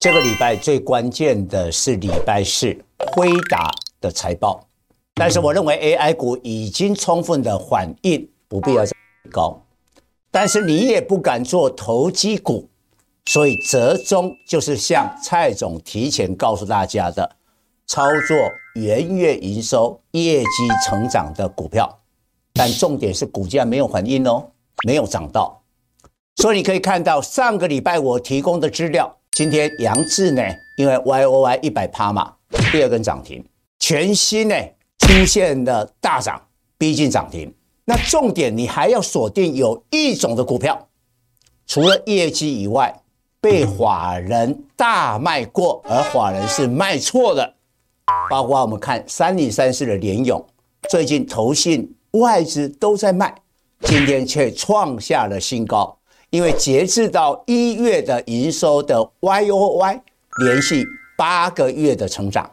这个礼拜最关键的是礼拜四辉达的财报，但是我认为 AI 股已经充分的反应，不必要再高，但是你也不敢做投机股，所以折中就是像蔡总提前告诉大家的，操作元月营收业绩成长的股票，但重点是股价没有反应哦，没有涨到，所以你可以看到上个礼拜我提供的资料。今天杨志呢，因为 Y O Y 一百趴嘛，第二根涨停，全新呢出现了大涨，逼近涨停。那重点你还要锁定有一种的股票，除了业绩以外，被法人大卖过，而法人是卖错的，包括我们看三零三四的联咏，最近投信外资都在卖，今天却创下了新高。因为截至到一月的营收的 Y O Y 连续八个月的成长。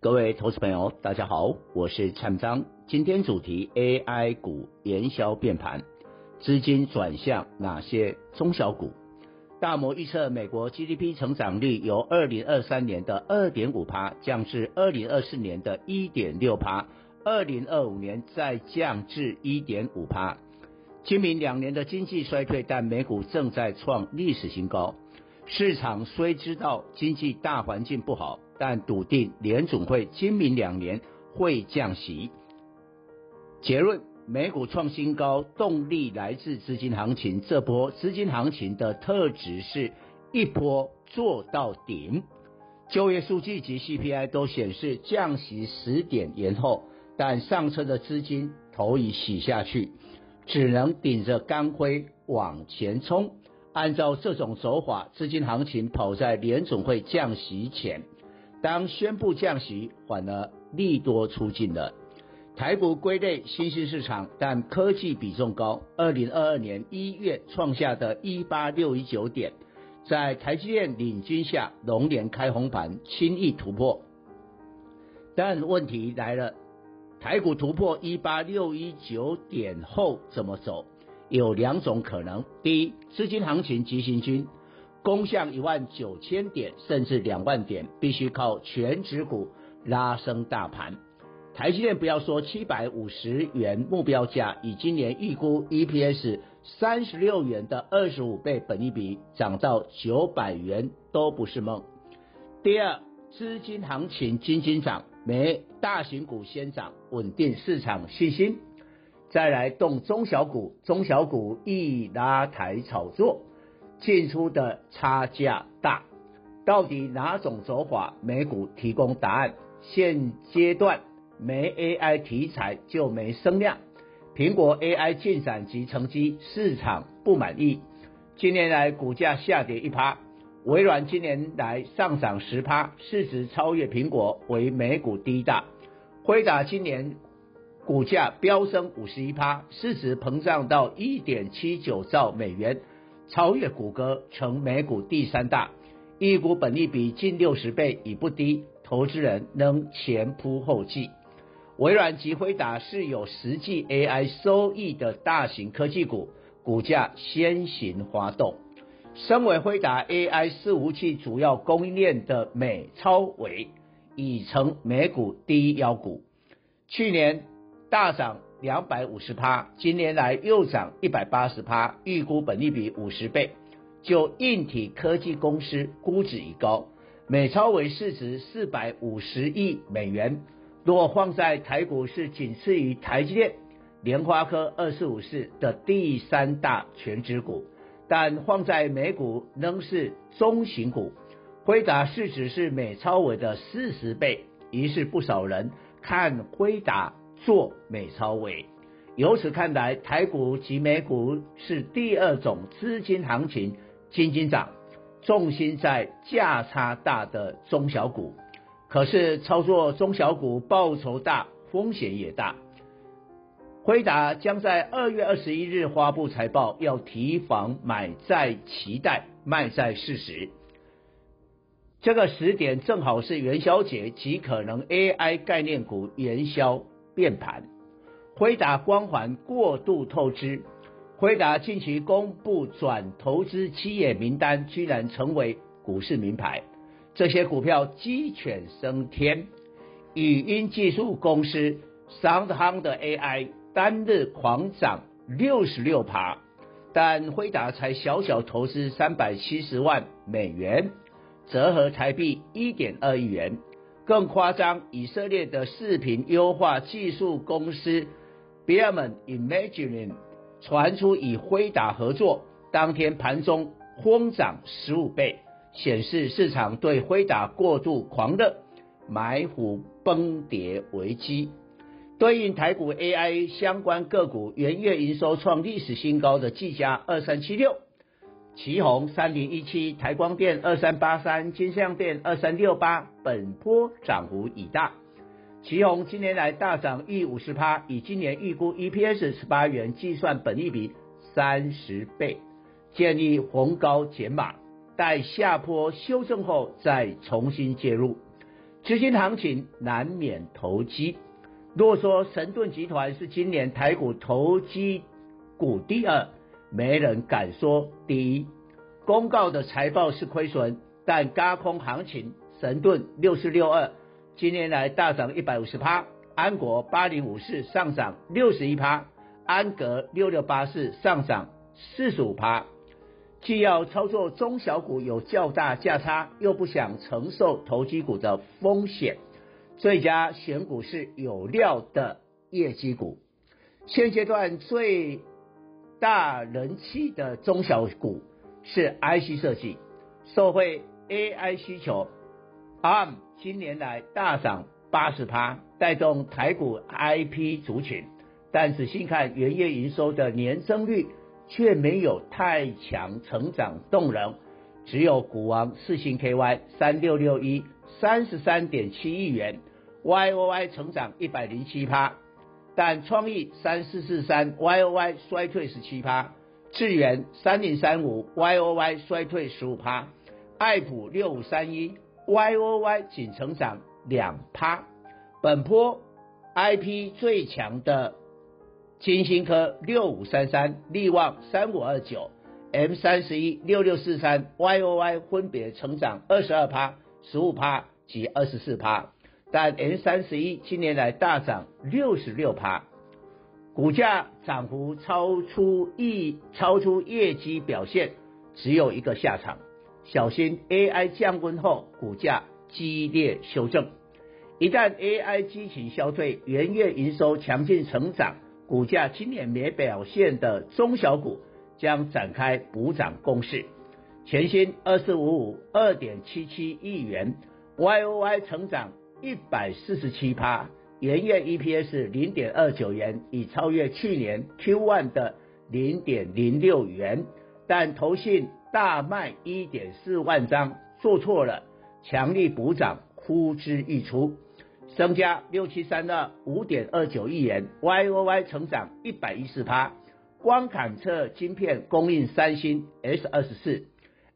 各位投资朋友，大家好，我是蔡章。今天主题 AI 股元宵变盘，资金转向哪些中小股？大摩预测美国 GDP 成长率由二零二三年的二点五趴降至二零二四年的一点六趴，二零二五年再降至一点五趴。今明两年的经济衰退，但美股正在创历史新高。市场虽知道经济大环境不好，但笃定联总会今明两年会降息。结论：美股创新高，动力来自资金行情。这波资金行情的特质是一波做到顶。就业数据及 CPI 都显示降息时点延后，但上车的资金头已洗下去。只能顶着钢盔往前冲。按照这种走法，资金行情跑在联总会降息前，当宣布降息，反而利多出尽了。台股归类新兴市场，但科技比重高。二零二二年一月创下的一八六一九点，在台积电领军下，龙年开红盘，轻易突破。但问题来了。台股突破一八六一九点后怎么走？有两种可能：第一，资金行情急行军，攻向一万九千点甚至两万点，必须靠全值股拉升大盘。台积电不要说七百五十元目标价，以今年预估 EPS 三十六元的二十五倍本益比，涨到九百元都不是梦。第二，资金行情金金涨。没大型股先涨，稳定市场信心，再来动中小股，中小股易拉抬炒作，进出的差价大，到底哪种走法？美股提供答案。现阶段没 AI 题材就没声量，苹果 AI 进展及成绩市场不满意，近年来股价下跌一趴。微软今年来上涨十趴，市值超越苹果，为美股第一大。辉达今年股价飙升五十一趴，市值膨胀到一点七九兆美元，超越谷歌，成美股第三大。一股本益比近六十倍已不低，投资人能前仆后继。微软及辉达是有实际 AI 收益的大型科技股，股价先行滑动。身为辉达 AI 伺服器主要供应链的美超伟，已成美股第一妖股。去年大涨两百五十趴，今年来又涨一百八十趴，预估本利比五十倍。就硬体科技公司估值已高，美超伟市值四百五十亿美元，若放在台股是仅次于台积电、联发科二四五四的第三大全值股。但放在美股仍是中型股，辉达市值是美超伟的四十倍，于是不少人看辉达做美超伟。由此看来，台股及美股是第二种资金行情，金金涨，重心在价差大的中小股。可是操作中小股报酬大，风险也大。辉达将在二月二十一日发布财报，要提防买在期待，卖在事实。这个时点正好是元宵节，极可能 AI 概念股元宵变盘。辉达光环过度透支，辉达近期公布转投资企业名单，居然成为股市名牌，这些股票鸡犬升天。语音技术公司 SoundHound 的 AI 单日狂涨六十六趴，但辉达才小小投资三百七十万美元，折合台币一点二亿元。更夸张，以色列的视频优化技术公司 Beamon Imagery 传出与辉达合作，当天盘中疯涨十五倍，显示市场对辉达过度狂热，埋伏崩跌危机。对应台股 AI 相关个股，元月营收创历史新高的技嘉二三七六。奇鋐三零一七、台光电二三八三、金像电二三六八，本波涨幅已大。奇鋐今年来大涨逾五十趴，以今年预估 EPS 十八元计算，本益比三十倍，建议逢高减码，待下波修正后再重新介入。资金行情难免投机。若说神盾集团是今年台股投机股第二。没人敢说第一。公告的财报是亏损，但高空行情，神盾六四六二今年来大涨一百五十趴，安国八零五四上涨六十一趴，安格六六八四上涨四十五趴。既要操作中小股有较大价差，又不想承受投机股的风险，最佳选股是有料的业绩股。现阶段最大人气的中小股是 IC 设计，受惠 AI 需求，ARM 今年来大涨八十趴，带动台股 IP 族群，但仔细看元月营收的年增率却没有太强成长动能，只有股王四星 KY 三六六一三十三点七亿元，YOY 成长一百零七趴。但创意三四四三 Y O Y 衰退十七趴，智原三零三五 Y O Y 衰退十五趴，爱普六五三一 Y O Y 仅成长两趴。本波 I P 最强的晶心科六五三三，力旺三五二九 M 三十一六六四三 Y O Y 分别成长二十二趴、十五趴及二十四趴。但 N 三十一今年来大涨六十六趴，股价涨幅超出业超出业绩表现，只有一个下场，小心 AI 降温后股价激烈修正。一旦 AI 激情消退，元月营收强劲成长，股价今年没表现的中小股将展开补涨攻势。全新二四五五二点七七亿元，Y O Y 成长。一百四十七趴，元月 EPS 零点二九元，已超越去年 Q1 的零点零六元。但投信大卖一点四万张，做错了，强力补涨呼之欲出。升加六七三二五点二九亿元，YOY 成长一百一十趴。光感测晶片供应三星 S 二十四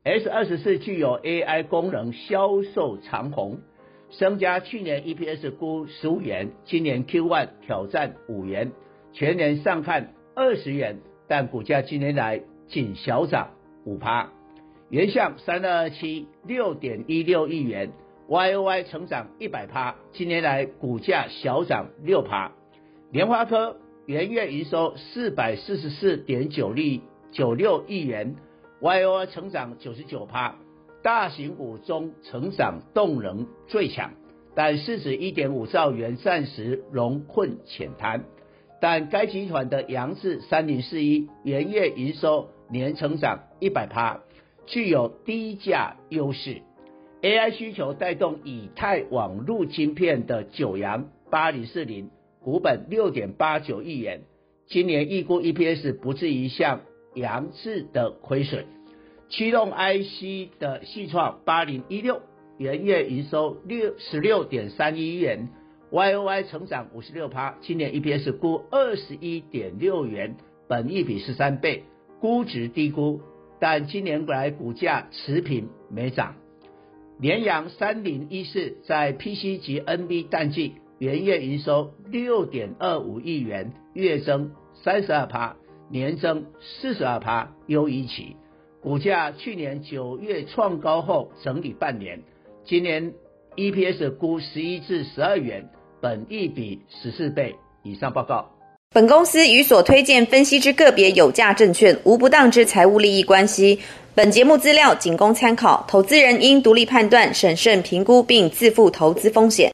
，S 二十四具有 AI 功能，销售长红。升佳去年 EPS 估十五元，今年 Q1 挑战五元，全年上看二十元，但股价今年来仅小涨五趴。原相三二二七六点一六亿元，YOY 成长一百趴，今年来股价小涨六趴。联发科元月营收四百四十四点九亿九六亿元，YOY 成长九十九趴。大型股中成长动能最强，但市值一点五兆元暂时融困浅滩。但该集团的扬智三零四一元月营收年成长一百趴，具有低价优势。AI 需求带动以太网路晶片的九阳八零四零股本六点八九亿元，今年预估 EPS 不至于像扬智的亏损。驱动 IC 的系创八零一六元月营收六十六点三一亿元，YOY 成长五十六趴，今年 EPS 估二十一点六元，本益比十三倍，估值低估，但今年来股价持平没涨。联阳三零一四在 PC 及 NB 淡季元月营收六点二五亿元，月增三十二趴，年增四十二趴，优于期。股价去年九月创高后整理半年，今年 EPS 估十一至十二元，本益比十四倍。以上报告。本公司与所推荐分析之个别有价证券无不当之财务利益关系。本节目资料仅供参考，投资人应独立判断、审慎评估并自负投资风险。